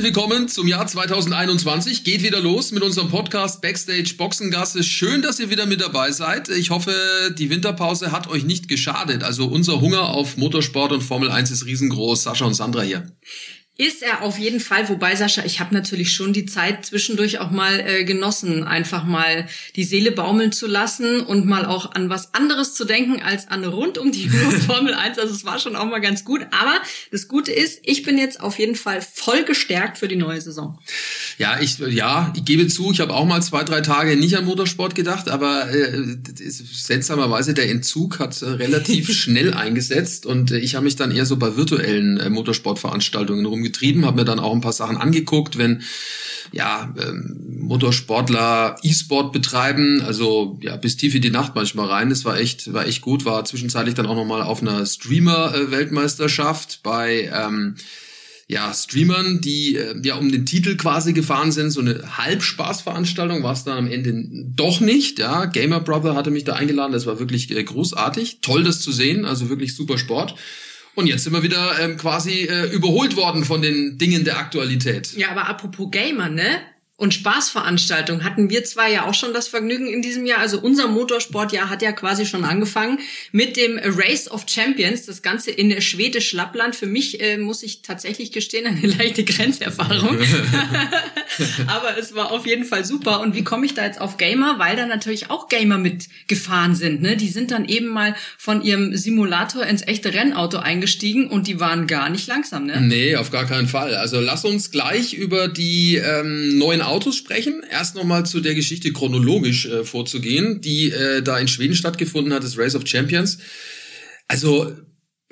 Herzlich willkommen zum Jahr 2021. Geht wieder los mit unserem Podcast Backstage Boxengasse. Schön, dass ihr wieder mit dabei seid. Ich hoffe, die Winterpause hat euch nicht geschadet. Also unser Hunger auf Motorsport und Formel 1 ist riesengroß. Sascha und Sandra hier. Ist er auf jeden Fall, wobei Sascha, ich habe natürlich schon die Zeit zwischendurch auch mal äh, genossen, einfach mal die Seele baumeln zu lassen und mal auch an was anderes zu denken als an rund um die Formel 1. Also es war schon auch mal ganz gut. Aber das Gute ist, ich bin jetzt auf jeden Fall voll gestärkt für die neue Saison. Ja, ich ja, ich gebe zu, ich habe auch mal zwei, drei Tage nicht an Motorsport gedacht, aber äh, seltsamerweise der Entzug hat äh, relativ schnell eingesetzt und äh, ich habe mich dann eher so bei virtuellen äh, Motorsportveranstaltungen rumgetrieben getrieben, habe mir dann auch ein paar Sachen angeguckt, wenn ja ähm, Motorsportler E-Sport betreiben, also ja bis tief in die Nacht manchmal rein. Das war echt war echt gut. War zwischenzeitlich dann auch noch mal auf einer Streamer-Weltmeisterschaft bei ähm, ja, Streamern, die äh, ja um den Titel quasi gefahren sind, so eine Halbspaßveranstaltung war es dann am Ende doch nicht. Ja, Gamer Brother hatte mich da eingeladen, das war wirklich äh, großartig, toll das zu sehen, also wirklich super Sport. Und jetzt sind wir wieder ähm, quasi äh, überholt worden von den Dingen der Aktualität. Ja, aber apropos Gamer, ne? Und Spaßveranstaltung hatten wir zwar ja auch schon das Vergnügen in diesem Jahr. Also unser Motorsportjahr hat ja quasi schon angefangen mit dem Race of Champions. Das Ganze in Schwedisch Lappland. Für mich äh, muss ich tatsächlich gestehen, eine leichte Grenzerfahrung. Aber es war auf jeden Fall super. Und wie komme ich da jetzt auf Gamer? Weil da natürlich auch Gamer mitgefahren sind. Ne? Die sind dann eben mal von ihrem Simulator ins echte Rennauto eingestiegen und die waren gar nicht langsam. Ne? Nee, auf gar keinen Fall. Also lass uns gleich über die ähm, neuen Autos sprechen. Erst nochmal zu der Geschichte chronologisch äh, vorzugehen, die äh, da in Schweden stattgefunden hat, das Race of Champions. Also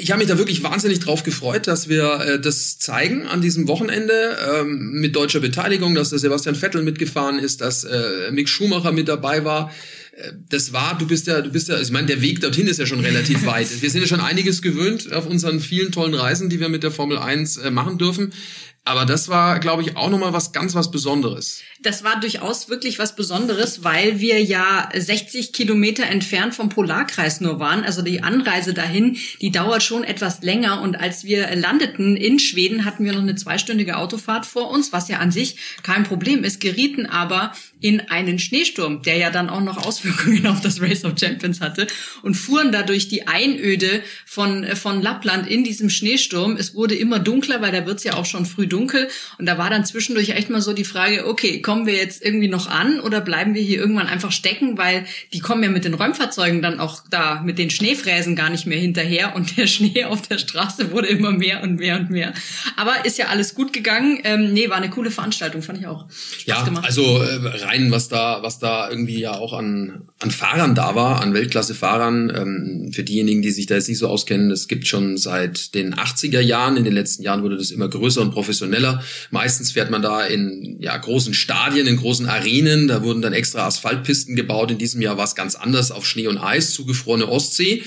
ich habe mich da wirklich wahnsinnig drauf gefreut, dass wir äh, das zeigen an diesem Wochenende ähm, mit deutscher Beteiligung, dass der Sebastian Vettel mitgefahren ist, dass äh, Mick Schumacher mit dabei war. Äh, das war, du bist ja, du bist ja, ich meine, der Weg dorthin ist ja schon relativ weit. Wir sind ja schon einiges gewöhnt auf unseren vielen tollen Reisen, die wir mit der Formel 1 äh, machen dürfen. Aber das war, glaube ich, auch nochmal was ganz was Besonderes. Das war durchaus wirklich was Besonderes, weil wir ja 60 Kilometer entfernt vom Polarkreis nur waren. Also die Anreise dahin, die dauert schon etwas länger. Und als wir landeten in Schweden, hatten wir noch eine zweistündige Autofahrt vor uns, was ja an sich kein Problem ist, gerieten aber in einen Schneesturm, der ja dann auch noch Auswirkungen auf das Race of Champions hatte und fuhren dadurch die Einöde von, von Lappland in diesem Schneesturm. Es wurde immer dunkler, weil da wird's ja auch schon früh dunkel. Und da war dann zwischendurch echt mal so die Frage, okay, kommen wir jetzt irgendwie noch an oder bleiben wir hier irgendwann einfach stecken, weil die kommen ja mit den Räumfahrzeugen dann auch da mit den Schneefräsen gar nicht mehr hinterher und der Schnee auf der Straße wurde immer mehr und mehr und mehr. Aber ist ja alles gut gegangen. Ähm, nee, war eine coole Veranstaltung, fand ich auch. Spaß ja, gemacht. also äh, rein, was da, was da irgendwie ja auch an, an Fahrern da war, an Weltklasse-Fahrern. Ähm, für diejenigen, die sich da jetzt nicht so auskennen, das gibt schon seit den 80er Jahren. In den letzten Jahren wurde das immer größer und professioneller. Meistens fährt man da in ja, großen Stadien, in großen Arenen. Da wurden dann extra Asphaltpisten gebaut. In diesem Jahr war es ganz anders auf Schnee und Eis, zugefrorene Ostsee.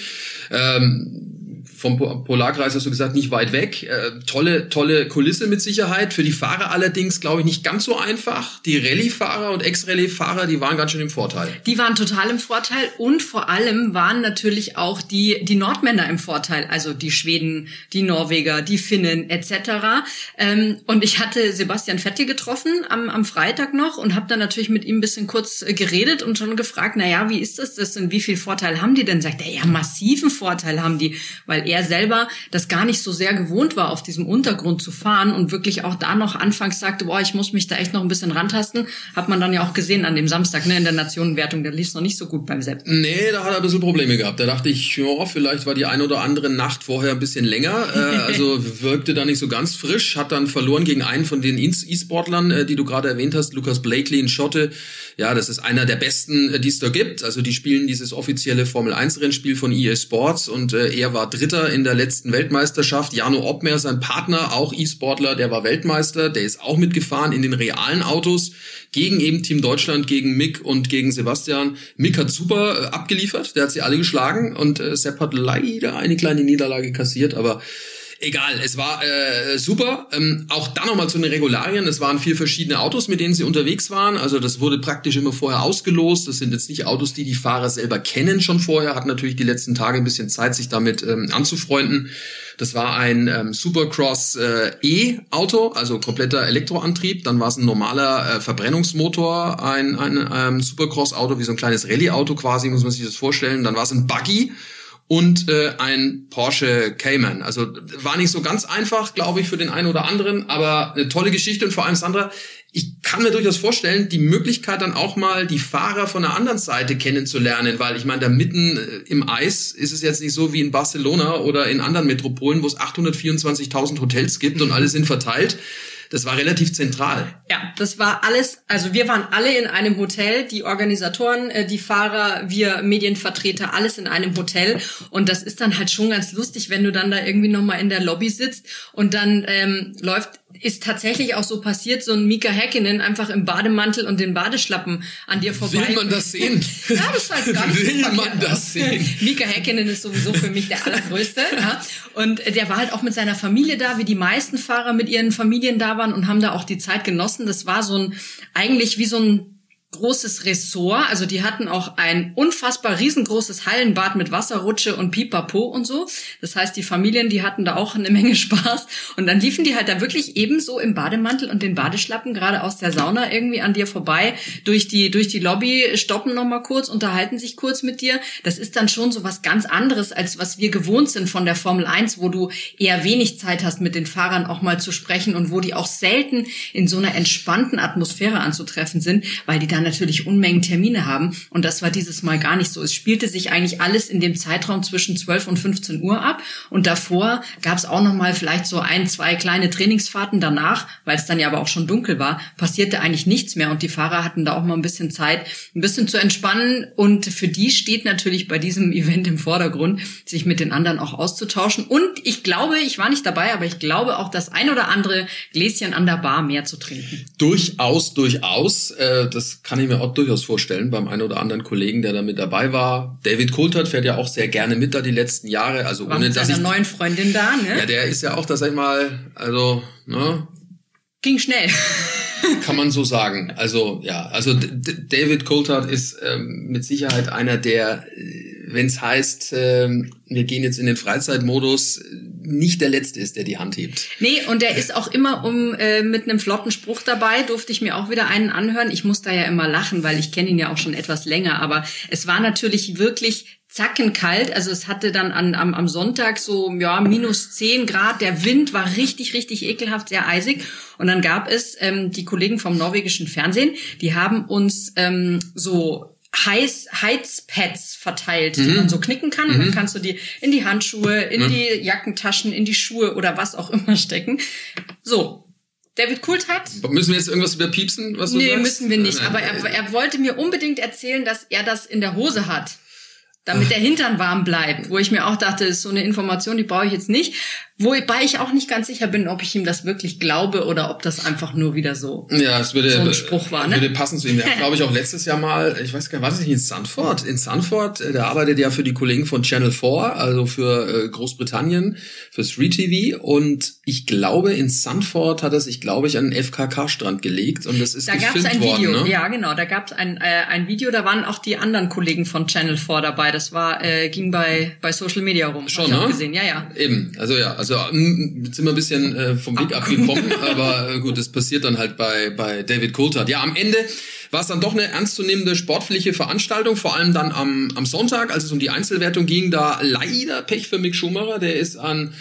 Ähm, vom Polarkreis hast du gesagt, nicht weit weg. Äh, tolle, tolle Kulisse mit Sicherheit. Für die Fahrer allerdings, glaube ich, nicht ganz so einfach. Die Rallye-Fahrer und Ex-Rallye-Fahrer, die waren ganz schön im Vorteil. Die waren total im Vorteil und vor allem waren natürlich auch die, die Nordmänner im Vorteil. Also die Schweden, die Norweger, die Finnen etc. Ähm, und ich hatte Sebastian Vettel getroffen am, am Freitag noch und habe dann natürlich mit ihm ein bisschen kurz äh, geredet und schon gefragt, na ja, wie ist das, das und wie viel Vorteil haben die denn? Sagt er, ja, massiven Vorteil haben die, weil er selber das gar nicht so sehr gewohnt war, auf diesem Untergrund zu fahren und wirklich auch da noch anfangs sagte, boah, ich muss mich da echt noch ein bisschen rantasten, hat man dann ja auch gesehen an dem Samstag ne, in der Nationenwertung, der lief es noch nicht so gut beim Sepp. Nee, da hat er ein bisschen Probleme gehabt. Da dachte ich, ja, vielleicht war die ein oder andere Nacht vorher ein bisschen länger, äh, also wirkte da nicht so ganz frisch, hat dann verloren gegen einen von den E-Sportlern, äh, die du gerade erwähnt hast, Lukas Blakely, in Schotte, Ja, das ist einer der besten, äh, die es da gibt. Also die spielen dieses offizielle Formel 1 Rennspiel von EA Sports und äh, er war Dritter in der letzten Weltmeisterschaft. Jano Obmer, sein Partner, auch E-Sportler, der war Weltmeister, der ist auch mitgefahren in den realen Autos gegen eben Team Deutschland, gegen Mick und gegen Sebastian. Mick hat super äh, abgeliefert, der hat sie alle geschlagen und äh, Sepp hat leider eine kleine Niederlage kassiert, aber Egal, es war äh, super. Ähm, auch dann nochmal zu den Regularien. Es waren vier verschiedene Autos, mit denen sie unterwegs waren. Also das wurde praktisch immer vorher ausgelost. Das sind jetzt nicht Autos, die die Fahrer selber kennen schon vorher. Hat natürlich die letzten Tage ein bisschen Zeit, sich damit ähm, anzufreunden. Das war ein ähm, Supercross äh, E-Auto, also kompletter Elektroantrieb. Dann war es ein normaler äh, Verbrennungsmotor, ein, ein ähm, Supercross-Auto, wie so ein kleines Rallye-Auto quasi, muss man sich das vorstellen. Dann war es ein Buggy und äh, ein Porsche Cayman. Also war nicht so ganz einfach, glaube ich, für den einen oder anderen, aber eine tolle Geschichte und vor allem Sandra, ich kann mir durchaus vorstellen, die Möglichkeit dann auch mal die Fahrer von der anderen Seite kennenzulernen, weil ich meine, da mitten äh, im Eis ist es jetzt nicht so wie in Barcelona oder in anderen Metropolen, wo es 824.000 Hotels gibt und alle sind verteilt das war relativ zentral. Ja, das war alles, also wir waren alle in einem Hotel, die Organisatoren, äh, die Fahrer, wir Medienvertreter, alles in einem Hotel. Und das ist dann halt schon ganz lustig, wenn du dann da irgendwie nochmal in der Lobby sitzt und dann ähm, läuft ist tatsächlich auch so passiert, so ein Mika Häkkinen einfach im Bademantel und den Badeschlappen an dir vorbei. Will man das sehen? ja, das war jetzt gar nicht Will man das sehen? Mika Häkkinen ist sowieso für mich der allergrößte. ja. Und der war halt auch mit seiner Familie da, wie die meisten Fahrer mit ihren Familien da waren und haben da auch die Zeit genossen. Das war so ein, eigentlich wie so ein großes Ressort. Also die hatten auch ein unfassbar riesengroßes Hallenbad mit Wasserrutsche und Pipapo und so. Das heißt, die Familien, die hatten da auch eine Menge Spaß. Und dann liefen die halt da wirklich ebenso im Bademantel und den Badeschlappen gerade aus der Sauna irgendwie an dir vorbei durch die, durch die Lobby, stoppen nochmal kurz, unterhalten sich kurz mit dir. Das ist dann schon so was ganz anderes, als was wir gewohnt sind von der Formel 1, wo du eher wenig Zeit hast, mit den Fahrern auch mal zu sprechen und wo die auch selten in so einer entspannten Atmosphäre anzutreffen sind, weil die dann natürlich Unmengen Termine haben. Und das war dieses Mal gar nicht so. Es spielte sich eigentlich alles in dem Zeitraum zwischen 12 und 15 Uhr ab. Und davor gab es auch noch mal vielleicht so ein, zwei kleine Trainingsfahrten. Danach, weil es dann ja aber auch schon dunkel war, passierte eigentlich nichts mehr. Und die Fahrer hatten da auch mal ein bisschen Zeit, ein bisschen zu entspannen. Und für die steht natürlich bei diesem Event im Vordergrund, sich mit den anderen auch auszutauschen. Und ich glaube, ich war nicht dabei, aber ich glaube auch das ein oder andere Gläschen an der Bar mehr zu trinken. Durchaus, durchaus. Äh, das kann ich mir auch durchaus vorstellen beim einen oder anderen Kollegen, der da mit dabei war. David Coulthard fährt ja auch sehr gerne mit da die letzten Jahre. Also war ohne mit dass seiner ich, neuen Freundin da, ne? ja, der ist ja auch, dass sag ich mal, also ne, Ging schnell. kann man so sagen. Also ja, also D David Coulthard ist ähm, mit Sicherheit einer, der, wenn es heißt, ähm, wir gehen jetzt in den Freizeitmodus, nicht der Letzte ist, der die Hand hebt. Nee, und der ist auch immer um äh, mit einem flotten Spruch dabei, durfte ich mir auch wieder einen anhören. Ich muss da ja immer lachen, weil ich kenne ihn ja auch schon etwas länger, aber es war natürlich wirklich zackenkalt. Also es hatte dann an, am, am Sonntag so ja minus zehn Grad. Der Wind war richtig, richtig ekelhaft, sehr eisig. Und dann gab es ähm, die Kollegen vom norwegischen Fernsehen, die haben uns ähm, so Heiß, Heizpads verteilt, die Mhm. man so knicken kann. Und Mhm. dann kannst du die in die Handschuhe, in Mhm. die Jackentaschen, in die Schuhe oder was auch immer stecken. So. David Kult hat Müssen wir jetzt irgendwas wieder piepsen, was du Nee, sagst? müssen wir nicht. Aber er, er wollte mir unbedingt erzählen, dass er das in der Hose hat. Damit der Hintern warm bleibt. Wo ich mir auch dachte, ist so eine Information, die brauche ich jetzt nicht. Wobei ich auch nicht ganz sicher bin, ob ich ihm das wirklich glaube oder ob das einfach nur wieder so. Ja, es würde, So ein Spruch war, ne? würde passen zu ihm. Er hat, glaube ich, auch letztes Jahr mal, ich weiß gar nicht, war das nicht in Sanford? In Sanford, äh, der arbeitet ja für die Kollegen von Channel 4, also für äh, Großbritannien, für 3TV. Und ich glaube, in Sanford hat er sich, glaube ich, an den FKK-Strand gelegt und das ist Da gab es gefilmt ein Video, worden. Ne? ja genau, da gab es ein, äh, ein Video, da waren auch die anderen Kollegen von Channel 4 dabei. Das war, äh, ging bei, bei Social Media rum. Schon, ne? gesehen, ja, ja. Eben, also ja, also mm, jetzt sind wir ein bisschen äh, vom Weg abgekommen, aber äh, gut, das passiert dann halt bei, bei David Coulthard. Ja, am Ende war es dann doch eine ernstzunehmende sportliche Veranstaltung, vor allem dann am, am Sonntag, als es um die Einzelwertung ging, da leider Pech für Mick Schumacher, der ist an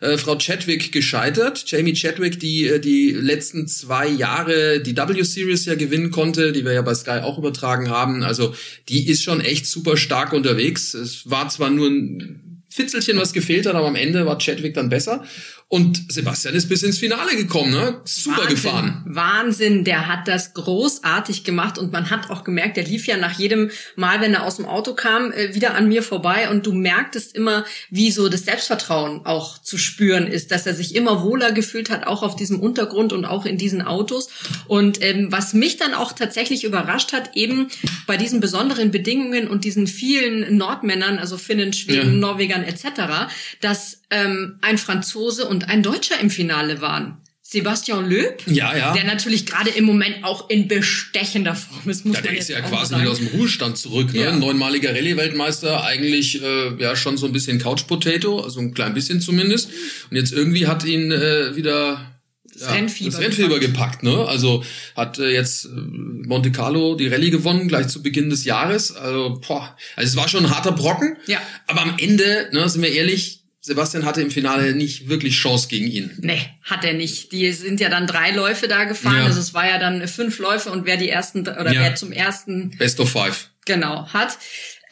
äh, Frau Chadwick gescheitert. Jamie Chadwick, die äh, die letzten zwei Jahre die W-Series ja gewinnen konnte, die wir ja bei Sky auch übertragen haben. Also die ist schon echt super stark unterwegs. Es war zwar nur ein Fitzelchen, was gefehlt hat, aber am Ende war Chadwick dann besser. Und Sebastian ist bis ins Finale gekommen, ne? Super Wahnsinn, gefahren. Wahnsinn, der hat das großartig gemacht und man hat auch gemerkt, der lief ja nach jedem Mal, wenn er aus dem Auto kam, äh, wieder an mir vorbei und du merktest immer, wie so das Selbstvertrauen auch zu spüren ist, dass er sich immer wohler gefühlt hat, auch auf diesem Untergrund und auch in diesen Autos. Und ähm, was mich dann auch tatsächlich überrascht hat, eben bei diesen besonderen Bedingungen und diesen vielen Nordmännern, also Finnen, Schweden, Ja. Norwegern etc., dass ähm, ein Franzose und ein Deutscher im Finale waren. Sebastian Loeb, Ja, ja. der natürlich gerade im Moment auch in bestechender Form ist, muss Ja, der ist ja quasi sagen. wieder aus dem Ruhestand zurück, ne? Ja. Neunmaliger Rallye-Weltmeister, eigentlich äh, ja schon so ein bisschen Couch-Potato, also ein klein bisschen zumindest. Und jetzt irgendwie hat ihn äh, wieder Das Rennfieber das Rennfieber gepackt. gepackt. ne? Also hat äh, jetzt äh, Monte Carlo die Rallye gewonnen, gleich zu Beginn des Jahres. Also, boah, also es war schon ein harter Brocken. Ja. Aber am Ende, ne, sind wir ehrlich, Sebastian hatte im Finale nicht wirklich Chance gegen ihn. Nee, hat er nicht. Die sind ja dann drei Läufe da gefahren. Ja. Also es war ja dann fünf Läufe und wer die ersten oder Ja. wer zum ersten Best of five. genau hat.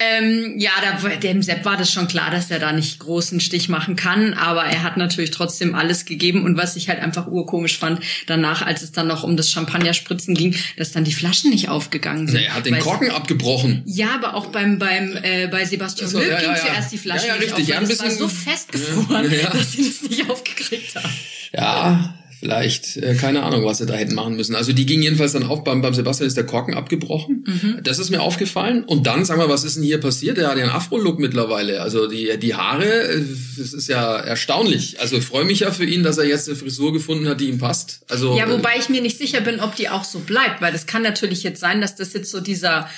Ähm, ja, da, dem Sepp war das schon klar, dass er da nicht großen Stich machen kann, aber er hat natürlich trotzdem alles gegeben und was ich halt einfach urkomisch fand, danach, als es dann noch um das Champagnerspritzen ging, dass dann die Flaschen nicht aufgegangen sind. Nee, er hat den Korken abgebrochen. Ja, aber auch beim beim äh, bei Sebastian Löb ja, ging ja, ja. zuerst die Flasche Ja, ja, nicht richtig. auf, Ja, weil ein das war bisschen- so festgefroren, Ja, ja. dass sie das nicht aufgekriegt haben. Ja, vielleicht, äh, keine Ahnung, was sie da hätten machen müssen. Also die ging jedenfalls dann auf, beim, beim Sebastian ist der Korken abgebrochen. Mhm. Das ist mir aufgefallen. Und dann, sag mal, was ist denn hier passiert? Der hat ja einen Afro-Look mittlerweile. Also die, die Haare, äh, das ist ja erstaunlich. Also freue mich ja für ihn, dass er jetzt eine Frisur gefunden hat, die ihm passt. Also Ja, äh, wobei ich mir nicht sicher bin, ob die auch so bleibt, weil das kann natürlich jetzt sein, dass das jetzt so dieser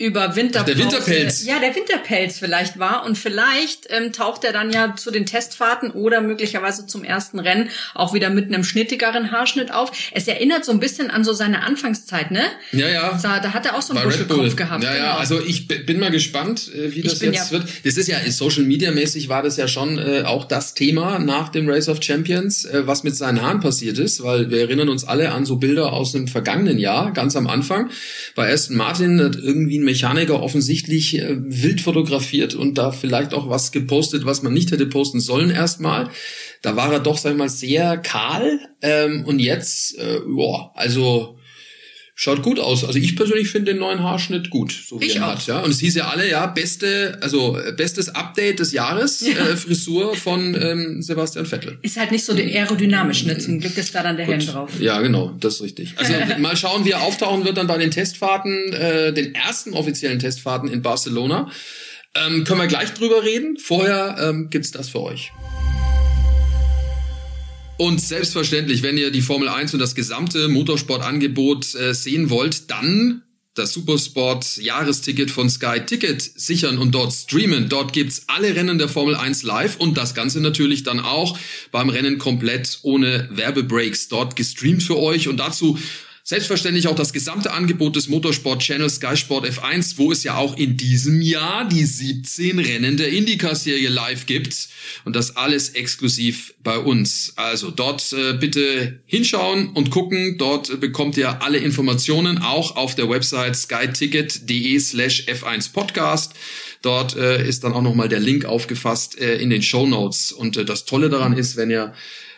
über Winter der Winterpelz. Ja, der Winterpelz vielleicht war und vielleicht ähm, taucht er dann ja zu den Testfahrten oder möglicherweise zum ersten Rennen auch wieder mit einem schnittigeren Haarschnitt auf. Es erinnert so ein bisschen an so seine Anfangszeit, ne? Ja, ja. Da, da hat er auch so einen. Buschelkopf gehabt. Ja, ja, genau. also ich bin mal gespannt, äh, wie das jetzt ja- wird. Das ist ja Social Media mäßig war das ja schon äh, auch das Thema nach dem Race of Champions, äh, was mit seinen Haaren passiert ist, weil wir erinnern uns alle an so Bilder aus dem vergangenen Jahr, ganz am Anfang. Bei Aston Martin hat irgendwie ein Mechaniker offensichtlich äh, wild fotografiert und da vielleicht auch was gepostet, was man nicht hätte posten sollen erstmal. Da war er doch, sag ich mal, sehr kahl ähm, und jetzt, äh, ja, also Schaut gut aus. Also ich persönlich finde den neuen Haarschnitt gut, so wie Ich er auch. hat. Ja. Und es hieß ja alle, ja, beste, also äh, bestes Update des Jahres, äh, Frisur von ähm, Sebastian Vettel. ist halt nicht so aerodynamisch, ne? Zum Glück ist da dann der Helm drauf. Ja, genau, das ist richtig. Also mal schauen, wie er auftauchen wird dann bei den Testfahrten, äh, den ersten offiziellen Testfahrten in Barcelona. Ähm, können wir gleich drüber reden. Vorher ähm, gibt's das für euch. Und selbstverständlich, wenn ihr die Formel 1 und das gesamte Motorsportangebot äh, sehen wollt, dann das Supersport Jahresticket von Sky Ticket sichern und dort streamen. Dort gibt's alle Rennen der Formel 1 live und das Ganze natürlich dann auch beim Rennen komplett ohne Werbebreaks dort gestreamt für euch und dazu Selbstverständlich auch das gesamte Angebot des Motorsport-Channels Sky Sport F1, wo es ja auch in diesem Jahr die 17 Rennen der IndyCar-Serie live gibt. Und das alles exklusiv bei uns. Also dort äh, bitte hinschauen und gucken. Dort äh, bekommt ihr alle Informationen auch auf der Website skyticket.de slash F1 Podcast. Dort äh, ist dann auch nochmal der Link aufgefasst äh, in den Show Notes. Und äh, das Tolle daran ist, wenn ihr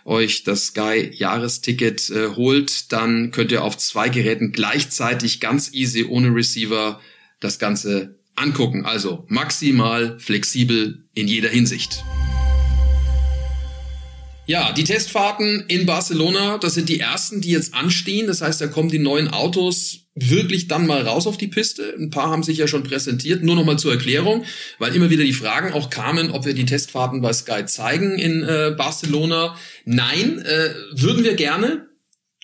euch das Sky Jahresticket äh, holt, dann könnt ihr auf zwei Geräten gleichzeitig ganz easy ohne Receiver das Ganze angucken. Also maximal flexibel in jeder Hinsicht. Ja, die Testfahrten in Barcelona, das sind die ersten, die jetzt anstehen. Das heißt, da kommen die neuen Autos wirklich dann mal raus auf die Piste. Ein paar haben sich ja schon präsentiert. Nur noch mal zur Erklärung, weil immer wieder die Fragen auch kamen, ob wir die Testfahrten bei Sky zeigen in äh, Barcelona. Nein, äh, würden wir gerne.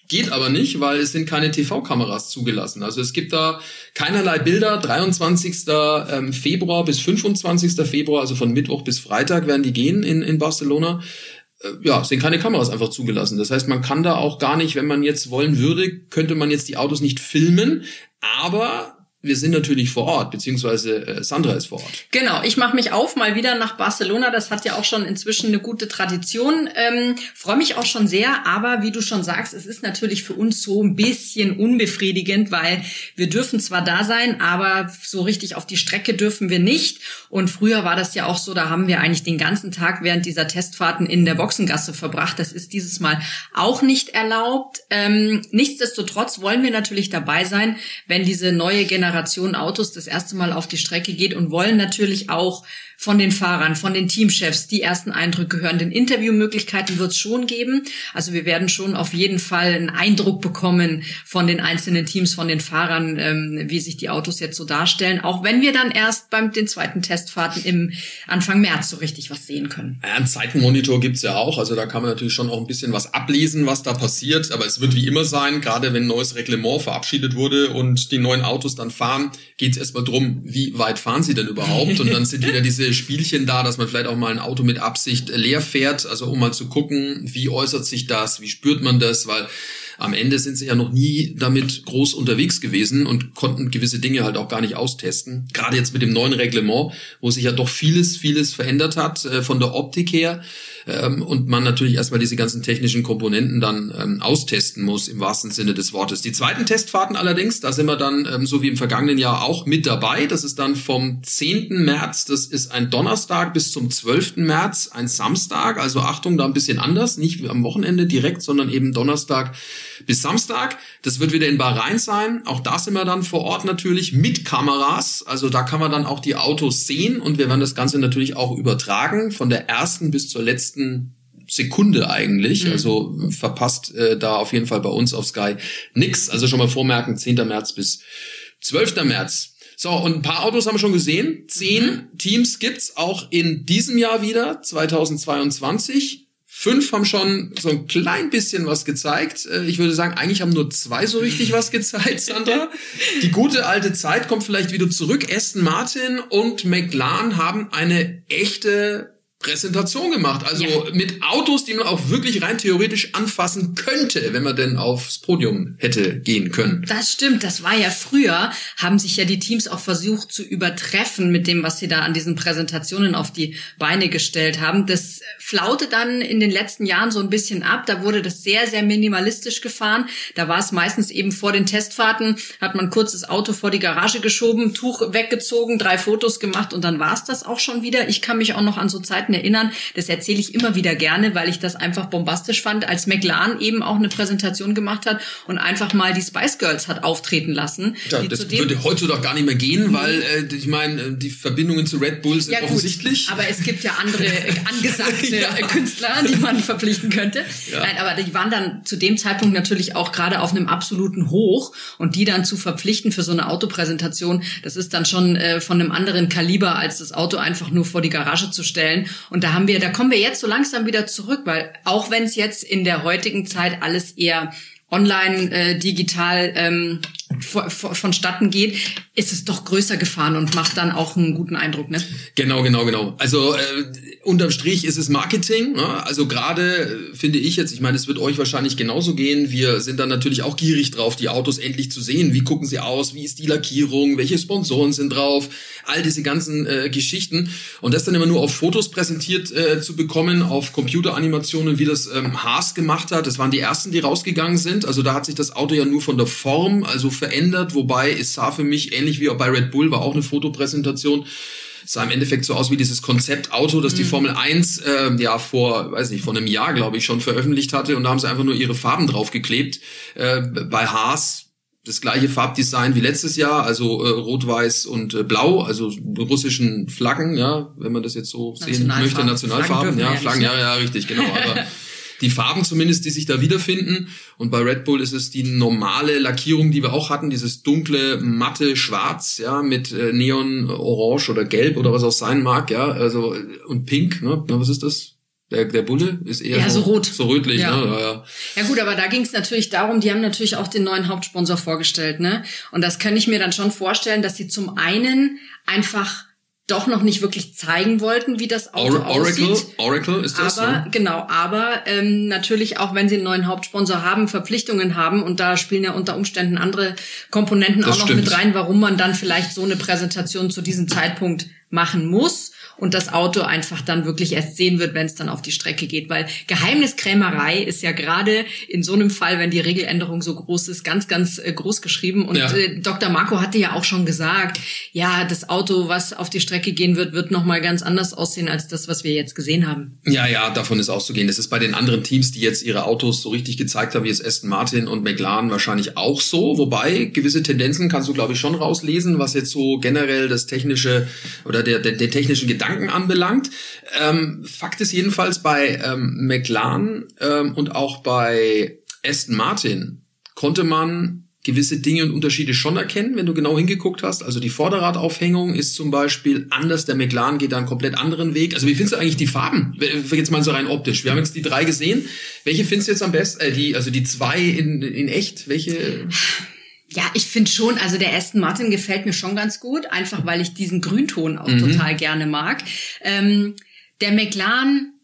Geht aber nicht, weil es sind keine TV-Kameras zugelassen. Also es gibt da keinerlei Bilder. 23. ähm, Februar bis 25. Februar, also von Mittwoch bis Freitag werden die gehen in, in Barcelona ja, sind keine Kameras einfach zugelassen. Das heißt, man kann da auch gar nicht, wenn man jetzt wollen würde, könnte man jetzt die Autos nicht filmen, aber wir sind natürlich vor Ort, beziehungsweise äh, Sandra ist vor Ort. Genau, ich mache mich auf mal wieder nach Barcelona. Das hat ja auch schon inzwischen eine gute Tradition. Ähm, Freue mich auch schon sehr, aber wie du schon sagst, es ist natürlich für uns so ein bisschen unbefriedigend, weil wir dürfen zwar da sein, aber so richtig auf die Strecke dürfen wir nicht. Und früher war das ja auch so, da haben wir eigentlich den ganzen Tag während dieser Testfahrten in der Boxengasse verbracht. Das ist dieses Mal auch nicht erlaubt. Ähm, nichtsdestotrotz wollen wir natürlich dabei sein, wenn diese neue Generation Generation Autos das erste Mal auf die Strecke geht und wollen natürlich auch von den Fahrern, von den Teamchefs die ersten Eindrücke hören. Denn Interviewmöglichkeiten wird es schon geben. Also wir werden schon auf jeden Fall einen Eindruck bekommen von den einzelnen Teams, von den Fahrern, ähm, wie sich die Autos jetzt so darstellen. Auch wenn wir dann erst beim den zweiten Testfahrten im Anfang März so richtig was sehen können. Ja, einen Zeitenmonitor gibt's ja auch. Also da kann man natürlich schon auch ein bisschen was ablesen, was da passiert. Aber es wird wie immer sein, gerade wenn ein neues Reglement verabschiedet wurde und die neuen Autos dann fahren, geht's erstmal drum, wie weit fahren sie denn überhaupt? Und dann sind wieder diese Spielchen da, dass man vielleicht auch mal ein Auto mit Absicht leer fährt, also um mal zu gucken, wie äußert sich das, wie spürt man das, weil am Ende sind sie ja noch nie damit groß unterwegs gewesen und konnten gewisse Dinge halt auch gar nicht austesten. Gerade jetzt mit dem neuen Reglement, wo sich ja doch vieles, vieles verändert hat äh, von der Optik her ähm, und man natürlich erstmal diese ganzen technischen Komponenten dann ähm, austesten muss im wahrsten Sinne des Wortes. Die zweiten Testfahrten allerdings, da sind wir dann ähm, so wie im vergangenen Jahr auch mit dabei. Das ist dann vom 10. März, das ist ein Donnerstag bis zum 12. März, ein Samstag. Also Achtung, da ein bisschen anders, nicht am Wochenende direkt, sondern eben Donnerstag bis Samstag. Das wird wieder in Bahrain sein. Auch da sind wir dann vor Ort natürlich mit Kameras. Also da kann man dann auch die Autos sehen und wir werden das Ganze natürlich auch übertragen von der ersten bis zur letzten Sekunde eigentlich. Mhm. Also verpasst äh, da auf jeden Fall bei uns auf Sky nix. Also schon mal vormerken, 10. März bis 12. März. So, und ein paar Autos haben wir schon gesehen. Zehn mhm. Teams gibt's auch in diesem Jahr wieder, 2022. Fünf haben schon so ein klein bisschen was gezeigt. Äh, ich würde sagen, eigentlich haben nur zwei so richtig was gezeigt, Sandra. Die gute alte Zeit kommt vielleicht wieder zurück. Aston Martin und McLaren haben eine echte Präsentation gemacht. Also ja. mit Autos, die man auch wirklich rein theoretisch anfassen könnte, wenn man denn aufs Podium hätte gehen können. Das stimmt. Das war ja früher, haben sich ja die Teams auch versucht zu übertreffen mit dem, was sie da an diesen Präsentationen auf die Beine gestellt haben. Das flaute dann in den letzten Jahren so ein bisschen ab. Da wurde das sehr, sehr minimalistisch gefahren. Da war es meistens eben vor den Testfahrten, hat man kurz das Auto vor die Garage geschoben, Tuch weggezogen, drei Fotos gemacht und dann war es das auch schon wieder. Ich kann mich auch noch an so Zeiten Zeiten erinnern. Das erzähle ich immer wieder gerne, weil ich das einfach bombastisch fand, als McLaren eben auch eine Präsentation gemacht hat und einfach mal die Spice Girls hat auftreten lassen. Ja, das würde heute doch gar nicht mehr gehen, weil äh, ich meine, äh, die Verbindungen zu Red Bull sind ja, offensichtlich. Gut, aber es gibt ja andere äh, angesagte ja. Künstler, die man verpflichten könnte. Ja. Nein, aber die waren dann zu dem Zeitpunkt natürlich auch gerade auf einem absoluten Hoch und die dann zu verpflichten für so eine Autopräsentation, das ist dann schon äh, von einem anderen Kaliber, als das Auto einfach nur vor die Garage zu stellen. Und da haben wir, da kommen wir jetzt so langsam wieder zurück, weil auch wenn es jetzt in der heutigen Zeit alles eher online, äh, digital ähm, vonstatten geht, ist es doch größer gefahren und macht dann auch einen guten Eindruck, ne? Genau, genau, genau. Also äh, unterm Strich ist es Marketing. Ne? Also gerade äh, finde ich jetzt, ich meine, es wird euch wahrscheinlich genauso gehen. Wir sind dann natürlich auch gierig drauf, die Autos endlich zu sehen. Wie gucken sie aus? Wie ist die Lackierung? Welche Sponsoren sind drauf? All diese ganzen äh, Geschichten. Und das dann immer nur auf Fotos präsentiert äh, zu bekommen, auf Computeranimationen, wie das ähm, Haas gemacht hat. Das waren die ersten, die rausgegangen sind. Also da hat sich das Auto ja nur von der Form, also verändert, wobei es sah für mich ähnlich wie auch bei Red Bull, war auch eine Fotopräsentation. Es sah im Endeffekt so aus wie dieses Konzeptauto, das die mhm. Formel 1 äh, ja vor, weiß nicht, vor einem Jahr, glaube ich, schon veröffentlicht hatte. Und da haben sie einfach nur ihre Farben draufgeklebt. Äh, bei Haas das gleiche Farbdesign wie letztes Jahr, also äh, rot, weiß und äh, blau, also russischen Flaggen, ja, wenn man das jetzt so sehen möchte, Nationalfarben, Flaggen ja, Flaggen, ja, ja, richtig, genau. Aber die Farben zumindest, die sich da wiederfinden. Und bei Red Bull ist es die normale Lackierung, die wir auch hatten, dieses dunkle, matte Schwarz, ja, mit äh, Neon Orange oder Gelb oder was auch sein mag, ja, also und Pink, ne? Na, was ist das? Der, der Bulle ist eher ja, so, so, rot. So rötlich, ja. ne? Ja, ja. ja gut, aber da ging es natürlich darum, die haben natürlich auch den neuen Hauptsponsor vorgestellt, ne? Und das kann ich mir dann schon vorstellen, dass sie zum einen einfach doch noch nicht wirklich zeigen wollten, wie das Auto Or Oracle, aussieht. Oracle ist das. Aber ne? genau, aber ähm, natürlich auch, wenn sie einen neuen Hauptsponsor haben, Verpflichtungen haben und da spielen ja unter Umständen andere Komponenten Das auch noch stimmt. mit rein, warum man dann vielleicht so eine Präsentation zu diesem Zeitpunkt machen muss und das Auto einfach dann wirklich erst sehen wird, wenn es dann auf die Strecke geht. Weil Geheimniskrämerei ist ja gerade in so einem Fall, wenn die Regeländerung so groß ist, ganz, ganz äh, groß geschrieben. Und Ja. äh, Dr. Marco hatte ja auch schon gesagt, ja, das Auto, was auf die Strecke gehen wird, wird nochmal ganz anders aussehen als das, was wir jetzt gesehen haben. Ja, ja, davon ist auszugehen. Das ist bei den anderen Teams, die jetzt ihre Autos so richtig gezeigt haben, wie es Aston Martin und McLaren wahrscheinlich auch so. Wobei gewisse Tendenzen kannst du, glaube ich, schon rauslesen, was jetzt so generell das technische oder der, der, der technischen Gedanken anbelangt. Ähm, Fakt ist jedenfalls bei ähm, McLaren ähm, und auch bei Aston Martin konnte man gewisse Dinge und Unterschiede schon erkennen, wenn du genau hingeguckt hast. Also die Vorderradaufhängung ist zum Beispiel anders. Der McLaren geht da einen komplett anderen Weg. Also wie findest du eigentlich die Farben? Jetzt mal so rein optisch. Wir haben jetzt die drei gesehen. Welche findest du jetzt am besten? Äh, die, also die zwei in, in echt. Welche? Ja, ich finde schon, also der Aston Martin gefällt mir schon ganz gut, einfach weil ich diesen Grünton auch Mhm. total gerne mag. Ähm, der McLaren,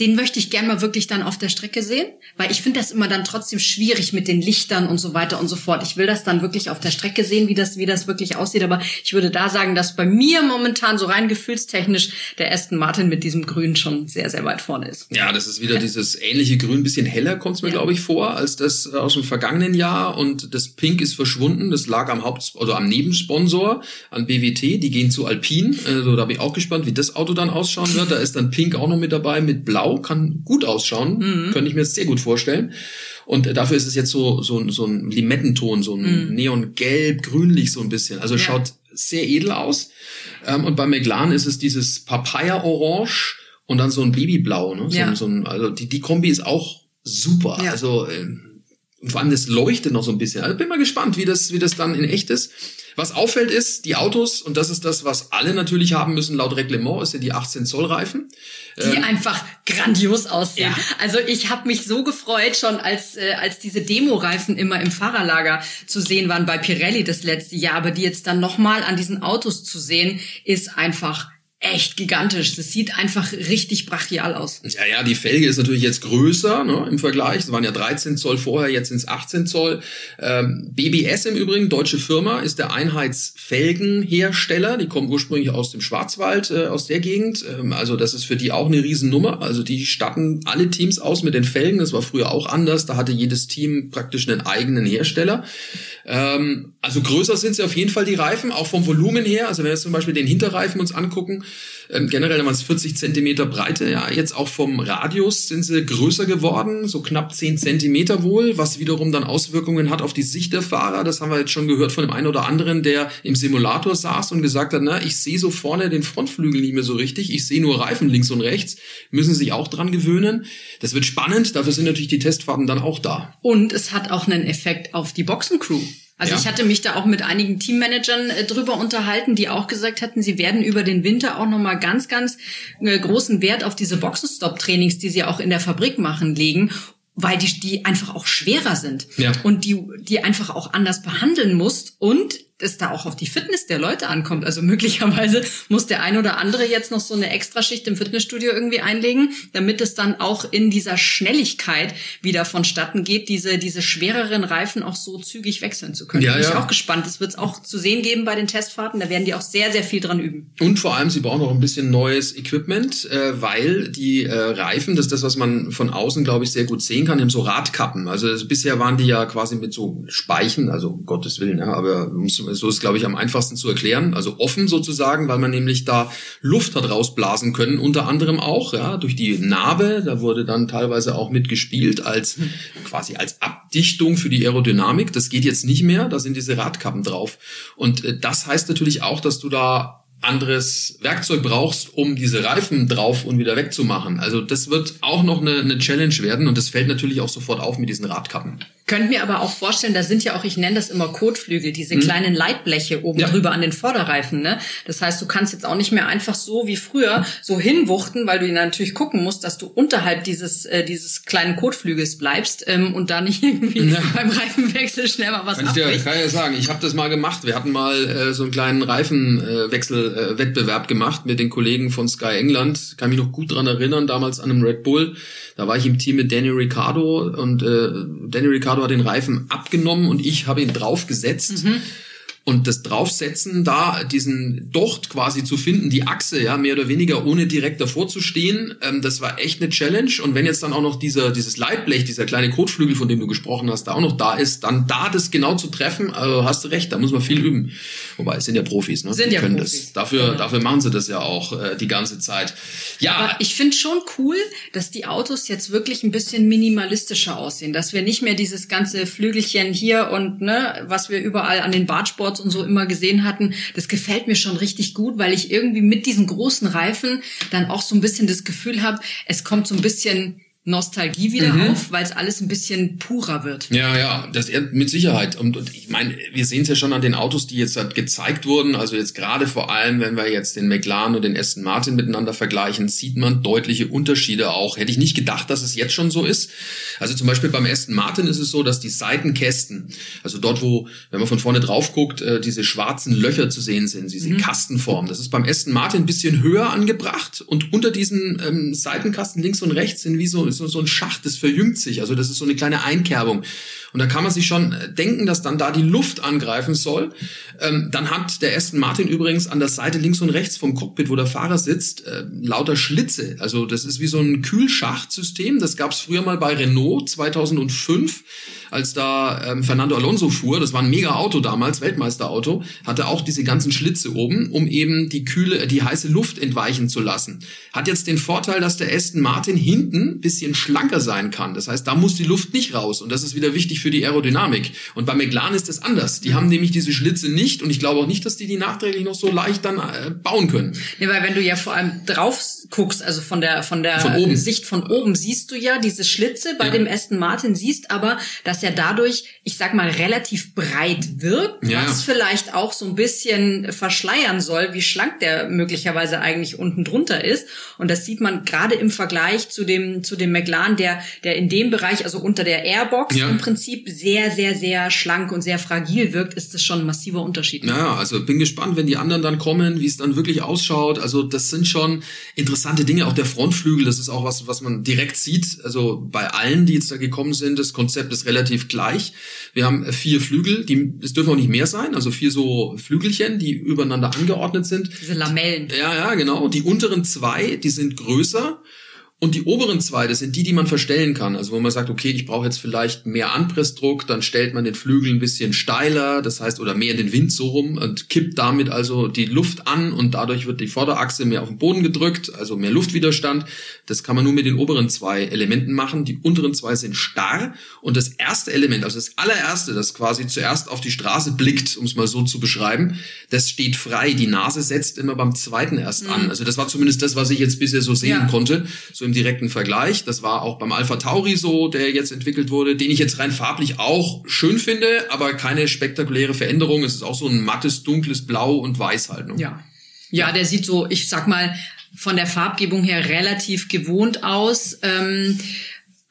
den möchte ich gerne mal wirklich dann auf der Strecke sehen, weil ich finde das immer dann trotzdem schwierig mit den Lichtern und so weiter und so fort. Ich will das dann wirklich auf der Strecke sehen, wie das, wie das wirklich aussieht. Aber ich würde da sagen, dass bei mir momentan so rein gefühlstechnisch der Aston Martin mit diesem Grün schon sehr, sehr weit vorne ist. Ja, das ist wieder dieses ähnliche Grün, bisschen heller kommt es mir, Ja. glaube ich, vor, als das aus dem vergangenen Jahr. Und das Pink ist verschwunden. Das lag am Haupt- oder am Nebensponsor, an BWT. Die gehen zu Alpine. Also da bin ich auch gespannt, wie das Auto dann ausschauen wird. Da ist dann Pink auch noch mit dabei, mit Blau. Kann gut ausschauen. Könnte ich mir sehr gut vorstellen. Und dafür ist es jetzt so, so, so ein Limettenton, so ein Neongelb, grünlich so ein bisschen. Also Ja. schaut sehr edel aus. Ähm, und bei McLaren ist es dieses Papaya-Orange und dann so ein Babyblau. Ne? So, Ja. so ein, also die, die Kombi ist auch super. Ja. Also ähm, vor allem das leuchtet noch so ein bisschen. Also bin mal gespannt, wie das, wie das dann in echt ist. Was auffällt ist, die Autos, und das ist das, was alle natürlich haben müssen, laut Reglement, ist ja die 18 Zoll Reifen. die einfach grandios aussehen. Ja. Also ich habe mich so gefreut, schon als, äh, als diese Demo-Reifen immer im Fahrerlager zu sehen waren bei Pirelli das letzte Jahr, aber die jetzt dann nochmal an diesen Autos zu sehen, ist einfach echt gigantisch. Das sieht einfach richtig brachial aus. Ja, ja, die Felge ist natürlich jetzt größer ne, im Vergleich. Es waren ja 13 Zoll vorher, jetzt sind es 18 Zoll. Ähm, BBS im Übrigen, deutsche Firma, ist der Einheitsfelgenhersteller. Die kommen ursprünglich aus dem Schwarzwald, äh, aus der Gegend. Ähm, also das ist für die auch eine Riesennummer. Also die statten alle Teams aus mit den Felgen. Das war früher auch anders. Da hatte jedes Team praktisch einen eigenen Hersteller. Ähm, also größer sind sie auf jeden Fall die Reifen, auch vom Volumen her. Also wenn wir jetzt zum Beispiel den Hinterreifen uns angucken, ähm, generell es 40 Zentimeter Breite. Ja, jetzt auch vom Radius sind sie größer geworden, so knapp 10 Zentimeter wohl, was wiederum dann Auswirkungen hat auf die Sicht der Fahrer. Das haben wir jetzt schon gehört von dem einen oder anderen, der im Simulator saß und gesagt hat, na, ich sehe so vorne den Frontflügel nicht mehr so richtig. Ich sehe nur Reifen links und rechts. Müssen sich auch dran gewöhnen. Das wird spannend. Dafür sind natürlich die Testfahrten dann auch da. Und es hat auch einen Effekt auf die Boxencrew. Also Ja. ich hatte mich da auch mit einigen Teammanagern äh, drüber unterhalten, die auch gesagt hatten, sie werden über den Winter auch nochmal ganz, ganz äh, großen Wert auf diese Boxenstopp-Trainings, die sie auch in der Fabrik machen, legen, weil die, die einfach auch schwerer sind Ja. und die, die einfach auch anders behandeln musst und es da auch auf die Fitness der Leute ankommt. Also möglicherweise muss der ein oder andere jetzt noch so eine Extraschicht im Fitnessstudio irgendwie einlegen, damit es dann auch in dieser Schnelligkeit wieder vonstatten geht, diese, diese schwereren Reifen auch so zügig wechseln zu können. Ja, Bin ich ja. auch gespannt. Das wird es auch zu sehen geben bei den Testfahrten. Da werden die auch sehr, sehr viel dran üben. Und vor allem, sie brauchen noch ein bisschen neues Equipment, äh, weil die äh, Reifen, das ist das, was man von außen, glaube ich, sehr gut sehen kann, haben so Radkappen. Also das, bisher waren die ja quasi mit so Speichen, also um Gottes Willen, ja, aber muss- so ist, glaube ich, am einfachsten zu erklären. Also offen sozusagen, weil man nämlich da Luft hat rausblasen können, unter anderem auch, ja, durch die Narbe. Da wurde dann teilweise auch mitgespielt als quasi als Abdichtung für die Aerodynamik. Das geht jetzt nicht mehr, da sind diese Radkappen drauf. Und äh, das heißt natürlich auch, dass du da anderes Werkzeug brauchst, um diese Reifen drauf und wieder wegzumachen. Also das wird auch noch eine, eine Challenge werden und das fällt natürlich auch sofort auf mit diesen Radkappen. Könnte mir aber auch vorstellen, da sind ja auch, ich nenne das immer Kotflügel, diese mhm. kleinen Leitbleche oben ja. drüber an den Vorderreifen. Ne? Das heißt, du kannst jetzt auch nicht mehr einfach so wie früher so hinwuchten, weil du natürlich gucken musst, dass du unterhalb dieses, äh, dieses kleinen Kotflügels bleibst ähm, und da nicht irgendwie ja. beim Reifenwechsel schnell mal was kann abbricht. Ich dir, kann ja sagen, ich habe das mal gemacht. Wir hatten mal äh, so einen kleinen Reifenwechselwettbewerb äh, gemacht mit den Kollegen von Sky England. Kann mich noch gut dran erinnern, damals an einem Red Bull. Da war ich im Team mit Danny Ricciardo und äh, Danny Ricciardo Hat den Reifen abgenommen und ich habe ihn draufgesetzt. Mhm. Und das Draufsetzen da, diesen Docht quasi zu finden, die Achse, ja, mehr oder weniger ohne direkt davor zu stehen, ähm, das war echt eine Challenge. Und wenn jetzt dann auch noch dieser, dieses Leitblech, dieser kleine Kotflügel, von dem du gesprochen hast, da auch noch da ist, dann da das genau zu treffen, also hast du recht, da muss man viel üben. Wobei, es sind ja Profis, ne? Sind die ja können Profis. das. Dafür, ja. dafür machen sie das ja auch äh, die ganze Zeit. Ja. Aber ich finde schon cool, dass die Autos jetzt wirklich ein bisschen minimalistischer aussehen, dass wir nicht mehr dieses ganze Flügelchen hier und ne, was wir überall an den Bartsports und so immer gesehen hatten, das gefällt mir schon richtig gut, weil ich irgendwie mit diesen großen Reifen dann auch so ein bisschen das Gefühl habe, es kommt so ein bisschen Nostalgie wieder mhm. auf, weil es alles ein bisschen purer wird. Ja, ja, das mit Sicherheit. Und, und ich meine, wir sehen es ja schon an den Autos, die jetzt halt gezeigt wurden. Also jetzt gerade vor allem, wenn wir jetzt den McLaren und den Aston Martin miteinander vergleichen, sieht man deutliche Unterschiede auch. Hätte ich nicht gedacht, dass es jetzt schon so ist. Also zum Beispiel beim Aston Martin ist es so, dass die Seitenkästen, also dort, wo, wenn man von vorne drauf guckt, äh, diese schwarzen Löcher zu sehen sind, diese mhm. Kastenform. Das ist beim Aston Martin ein bisschen höher angebracht und unter diesen ähm, Seitenkasten links und rechts sind wie so so, so ein Schacht, das verjüngt sich. Also das ist so eine kleine Einkerbung. Und da kann man sich schon äh, denken, dass dann da die Luft angreifen soll. Ähm, dann hat der Aston Martin übrigens an der Seite links und rechts vom Cockpit, wo der Fahrer sitzt, äh, lauter Schlitze. Also das ist wie so ein Kühlschachtsystem. Das gab es früher mal bei Renault 2005 als da ähm, Fernando Alonso fuhr, das war ein mega Auto damals, Weltmeisterauto, hatte auch diese ganzen Schlitze oben, um eben die kühle, die heiße Luft entweichen zu lassen. Hat jetzt den Vorteil, dass der Aston Martin hinten bisschen schlanker sein kann. Das heißt, da muss die Luft nicht raus und das ist wieder wichtig für die Aerodynamik. Und bei McLaren ist das anders. Die haben nämlich diese Schlitze nicht und ich glaube auch nicht, dass die die nachträglich noch so leicht dann äh, bauen können. Nee, weil wenn du ja vor allem drauf guckst, also von der von der von Sicht von oben siehst du ja diese Schlitze bei ja. dem Aston Martin, siehst aber, dass dass er dadurch, ich sag mal, relativ breit wirkt, ja. was vielleicht auch so ein bisschen verschleiern soll, wie schlank der möglicherweise eigentlich unten drunter ist. Und das sieht man gerade im Vergleich zu dem, zu dem McLaren, der, der in dem Bereich, also unter der Airbox ja. im Prinzip sehr, sehr, sehr schlank und sehr fragil wirkt, ist das schon ein massiver Unterschied. Ja, also bin gespannt, wenn die anderen dann kommen, wie es dann wirklich ausschaut. Also das sind schon interessante Dinge. Auch der Frontflügel, das ist auch was, was man direkt sieht. Also bei allen, die jetzt da gekommen sind, das Konzept ist relativ relativ gleich. Wir haben vier Flügel, die, es dürfen auch nicht mehr sein, also vier so Flügelchen, die übereinander angeordnet sind. Diese Lamellen. Ja, ja, genau. Die unteren zwei, die sind größer und die oberen zwei, das sind die, die man verstellen kann. Also wo man sagt, okay, ich brauche jetzt vielleicht mehr Anpressdruck, dann stellt man den Flügel ein bisschen steiler, das heißt, oder mehr in den Wind so rum und kippt damit also die Luft an und dadurch wird die Vorderachse mehr auf den Boden gedrückt, also mehr Luftwiderstand. Das kann man nur mit den oberen zwei Elementen machen. Die unteren zwei sind starr und das erste Element, also das allererste, das quasi zuerst auf die Straße blickt, um es mal so zu beschreiben, das steht frei. Die Nase setzt immer beim zweiten erst mhm. an. Also das war zumindest das, was ich jetzt bisher so sehen ja. konnte. So im direkten Vergleich. Das war auch beim Alpha Tauri so, der jetzt entwickelt wurde, den ich jetzt rein farblich auch schön finde, aber keine spektakuläre Veränderung. Es ist auch so ein mattes, dunkles Blau und Weiß halt. Ne? Ja. Ja, der sieht so, ich sag mal, von der Farbgebung her relativ gewohnt aus. Ähm,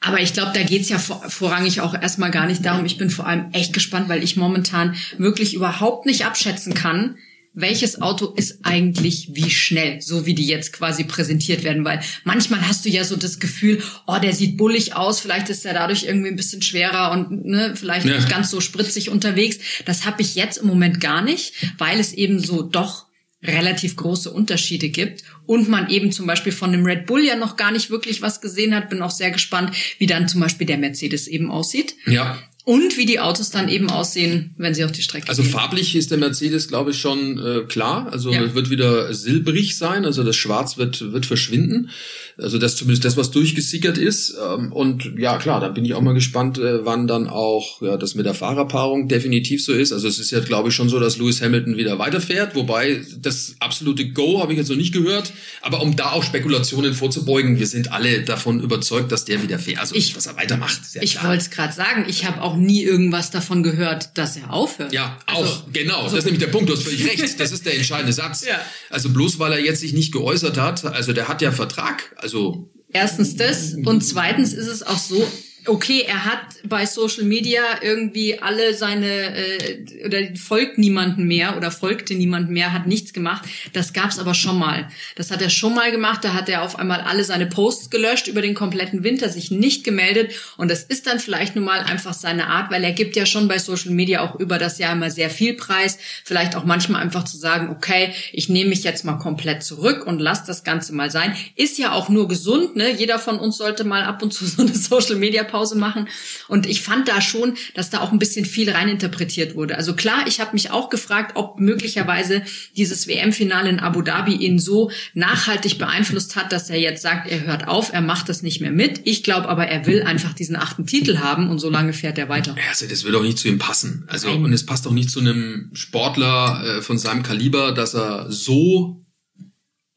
aber ich glaube, da geht's ja vor, vorrangig auch erstmal gar nicht darum. Ich bin vor allem echt gespannt, weil ich momentan wirklich überhaupt nicht abschätzen kann, welches Auto ist eigentlich wie schnell, so wie die jetzt quasi präsentiert werden, weil manchmal hast du ja so das Gefühl, oh, der sieht bullig aus, vielleicht ist er dadurch irgendwie ein bisschen schwerer und ne, vielleicht ja. nicht ganz so spritzig unterwegs. Das habe ich jetzt im Moment gar nicht, weil es eben so doch relativ große Unterschiede gibt und man eben zum Beispiel von dem Red Bull ja noch gar nicht wirklich was gesehen hat. Bin auch sehr gespannt, wie dann zum Beispiel der Mercedes eben aussieht. Ja und wie die Autos dann eben aussehen, wenn sie auf die Strecke also gehen. Also farblich ist der Mercedes, glaube ich, schon äh, klar. Also ja. wird wieder silbrig sein, also das Schwarz wird wird verschwinden. Also das zumindest das, was durchgesickert ist. Ähm, und ja, klar, da bin ich auch mal gespannt, äh, wann dann auch ja, das mit der Fahrerpaarung definitiv so ist. Also es ist ja, glaube ich, schon so, dass Lewis Hamilton wieder weiterfährt. Wobei das absolute Go habe ich jetzt noch nicht gehört. Aber um da auch Spekulationen vorzubeugen, wir sind alle davon überzeugt, dass der wieder fährt. Also ich, was er weitermacht. ich wollte es gerade sagen. Ich habe auch nie irgendwas davon gehört, dass er aufhört. Ja, auch, Also, genau. Das ist nämlich der Punkt, du hast völlig recht. Das ist der entscheidende Satz. Ja. Also bloß weil er jetzt sich nicht geäußert hat, also der hat ja Vertrag, also Erstens das und zweitens ist es auch so, okay, er hat bei Social Media irgendwie alle seine äh, oder folgt niemanden mehr oder folgte niemand mehr, hat nichts gemacht. Das gab's aber schon mal. Das hat er schon mal gemacht. Da hat er auf einmal alle seine Posts gelöscht über den kompletten Winter, sich nicht gemeldet und das ist dann vielleicht nun mal einfach seine Art, weil er gibt ja schon bei Social Media auch über das Jahr immer sehr viel Preis. Vielleicht auch manchmal einfach zu sagen, okay, ich nehme mich jetzt mal komplett zurück und lass das Ganze mal sein. Ist ja auch nur gesund, ne? Jeder von uns sollte mal ab und zu so eine Social Media Pause machen. Und ich fand da schon, dass da auch ein bisschen viel reininterpretiert wurde. Also klar, ich habe mich auch gefragt, ob möglicherweise dieses WM-Finale in Abu Dhabi ihn so nachhaltig beeinflusst hat, dass er jetzt sagt, er hört auf, er macht das nicht mehr mit. Ich glaube aber, er will einfach diesen achten Titel haben und so lange fährt er weiter. Ja, also das wird auch nicht zu ihm passen. Also Nein. und es passt auch nicht zu einem Sportler äh, von seinem Kaliber, dass er so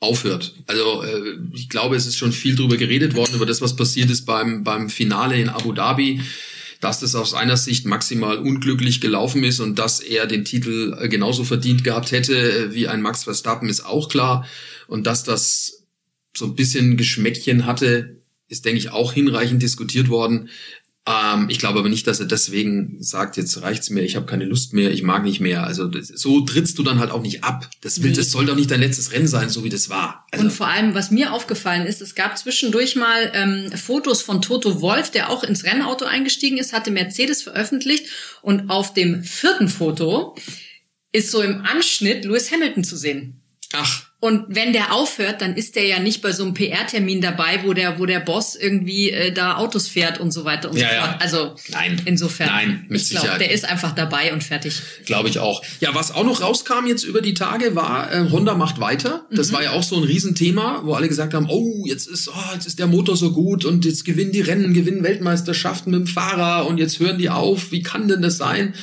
aufhört. Also äh, ich glaube, es ist schon viel drüber geredet worden über das, was passiert ist beim beim Finale in Abu Dhabi, dass das aus seiner Sicht maximal unglücklich gelaufen ist und dass er den Titel äh, genauso verdient gehabt hätte äh, wie ein Max Verstappen ist auch klar und dass das so ein bisschen Geschmäckchen hatte, ist denke ich auch hinreichend diskutiert worden. Ähm, ich glaube aber nicht, dass er deswegen sagt, jetzt reicht's mir, ich habe keine Lust mehr, ich mag nicht mehr. Also das, so trittst du dann halt auch nicht ab. Das, will, Nee. das soll doch nicht dein letztes Rennen sein, so wie das war. Also, Und vor allem, was mir aufgefallen ist, es gab zwischendurch mal ähm, Fotos von Toto Wolf, der auch ins Rennauto eingestiegen ist, hatte Mercedes veröffentlicht und auf dem vierten Foto ist so im Anschnitt Lewis Hamilton zu sehen. ach, Und wenn der aufhört, dann ist der ja nicht bei so einem PR-Termin dabei, wo der, wo der Boss irgendwie äh, da Autos fährt und so weiter und Ja, so ja. fort. Also Nein. insofern, Nein, mit ich glaube, Sicherheit. der ist einfach dabei und fertig. glaube ich auch. Ja, was auch noch rauskam jetzt über die Tage war, äh, Honda macht weiter. Das Mhm. war ja auch so ein Riesenthema, wo alle gesagt haben, oh, jetzt ist, oh, jetzt ist der Motor so gut und jetzt gewinnen die Rennen, gewinnen Weltmeisterschaften mit dem Fahrer und jetzt hören die auf. Wie kann denn das sein?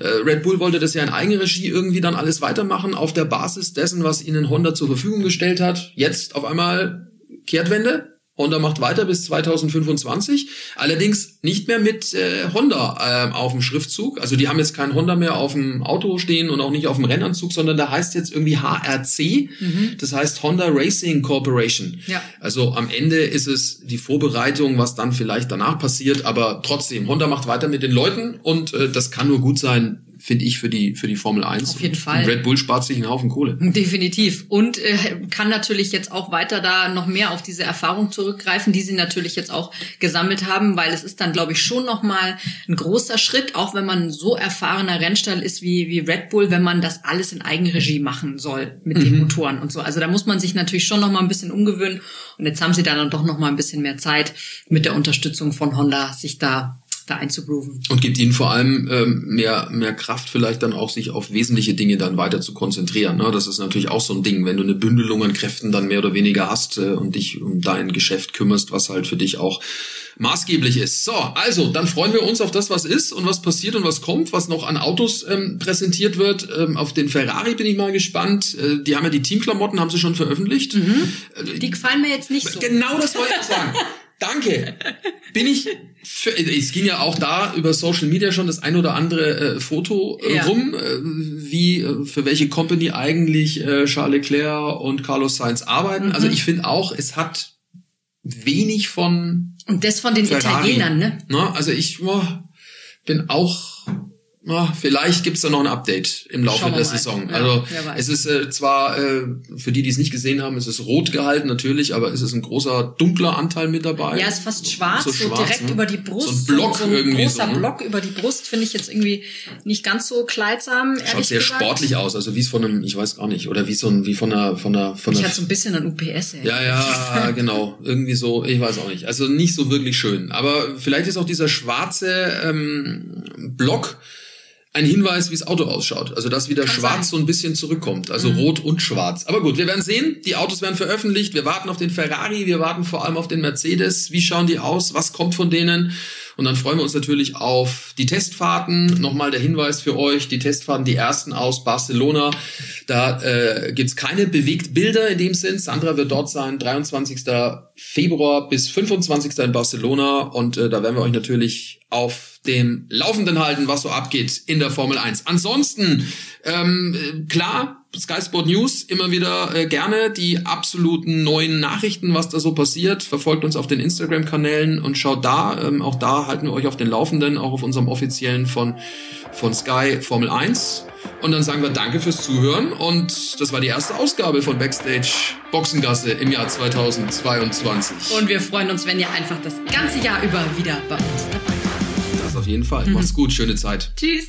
Äh, Red Bull wollte das ja in Eigenregie irgendwie dann alles weitermachen auf der Basis dessen, was ihnen Honda zur Verfügung gestellt hat. Jetzt auf einmal Kehrtwende. Honda macht weiter bis 2025, allerdings nicht mehr mit äh, Honda ähm, auf dem Schriftzug. Also die haben jetzt kein Honda mehr auf dem Auto stehen und auch nicht auf dem Rennanzug, sondern da heißt jetzt irgendwie HRC. Das heißt Honda Racing Corporation. Ja. Also am Ende ist es die Vorbereitung, was dann vielleicht danach passiert, aber trotzdem, Honda macht weiter mit den Leuten und äh, das kann nur gut sein, finde ich, für die, für die Formel 1. Auf jeden Fall. Red Bull spart sich einen Haufen Kohle. Definitiv. Und äh, kann natürlich jetzt auch weiter da noch mehr auf diese Erfahrung zurückgreifen, die sie natürlich jetzt auch gesammelt haben, weil es ist dann, glaube ich, schon nochmal ein großer Schritt, auch wenn man so erfahrener Rennstall ist wie, wie Red Bull, wenn man das alles in Eigenregie machen soll mit den Motoren und so. Also da muss man sich natürlich schon nochmal ein bisschen umgewöhnen. Und jetzt haben sie dann doch nochmal ein bisschen mehr Zeit mit der Unterstützung von Honda, sich da, da einzugrooven. Und gibt ihnen vor allem ähm, mehr, mehr Kraft vielleicht dann auch, sich auf wesentliche Dinge dann weiter zu konzentrieren. Ne? Das ist natürlich auch so ein Ding, wenn du eine Bündelung an Kräften dann mehr oder weniger hast äh, und dich um dein Geschäft kümmerst, was halt für dich auch maßgeblich ist. So, also, dann freuen wir uns auf das, was ist und was passiert und was kommt, was noch an Autos ähm, präsentiert wird. Ähm, auf den Ferrari bin ich mal gespannt. Äh, die haben ja die Teamklamotten, haben sie schon veröffentlicht. Äh, Die gefallen mir jetzt nicht so. Genau das wollte ich sagen. Danke. Bin ich. Für, es ging ja auch da über Social Media schon das ein oder andere äh, Foto äh, Ja. rum, äh, wie äh, für welche Company eigentlich äh, Charles Leclerc und Carlos Sainz arbeiten. Also ich finde auch, es hat wenig von Und das von den Ferrari. Italienern, ne? Ne? Also ich oh, bin auch. Oh, vielleicht gibt's da noch ein Update im Laufe der. Saison. Ja, also es ist äh, zwar äh, für die, die es nicht gesehen haben, es ist rot gehalten natürlich, aber es ist ein großer dunkler Anteil mit dabei. Ja, ist fast schwarz, so, schwarz, direkt ne? über die Brust. So ein Block so ein irgendwie großer so. Ne? Block über die Brust finde ich jetzt irgendwie nicht ganz so kleidsam. Schaut sehr gesagt. sportlich aus, also wie es von einem, ich weiß gar nicht, oder wie so ein, wie von einer, von einer, von Ich einer. hatte so ein bisschen an UPS, ey. Ja, ja, genau. Irgendwie so, ich weiß auch nicht. Also nicht so wirklich schön. Aber vielleicht ist auch dieser schwarze ähm, Block ein Hinweis, wie das Auto ausschaut. Also dass wieder Kann schwarz sein. Mhm. so ein bisschen zurückkommt. Also rot und schwarz. Aber gut, wir werden sehen. Die Autos werden veröffentlicht. Wir warten auf den Ferrari. Wir warten vor allem auf den Mercedes. Wie schauen die aus? Was kommt von denen? Und dann freuen wir uns natürlich auf die Testfahrten. Nochmal der Hinweis für euch, die Testfahrten, die ersten aus Barcelona. Da äh, gibt's keine Bewegtbilder in dem Sinn. Sandra wird dort sein, 23. Februar bis 25. in Barcelona. Und äh, da werden wir euch natürlich auf dem Laufenden halten, was so abgeht in der Formel 1. Ansonsten, ähm, klar, Sky Sport News immer wieder äh, gerne die absoluten neuen Nachrichten, was da so passiert. Verfolgt uns auf den Instagram-Kanälen und schaut da. Ähm, auch da halten wir euch auf den Laufenden, auch auf unserem offiziellen von, von Sky Formel 1. Und dann sagen wir Danke fürs Zuhören. Und das war die erste Ausgabe von Backstage Boxengasse im Jahr 2022. Und wir freuen uns, wenn ihr einfach das ganze Jahr über wieder bei uns dabei seid. Auf jeden Fall. Mhm. Macht's gut. Schöne Zeit. Tschüss.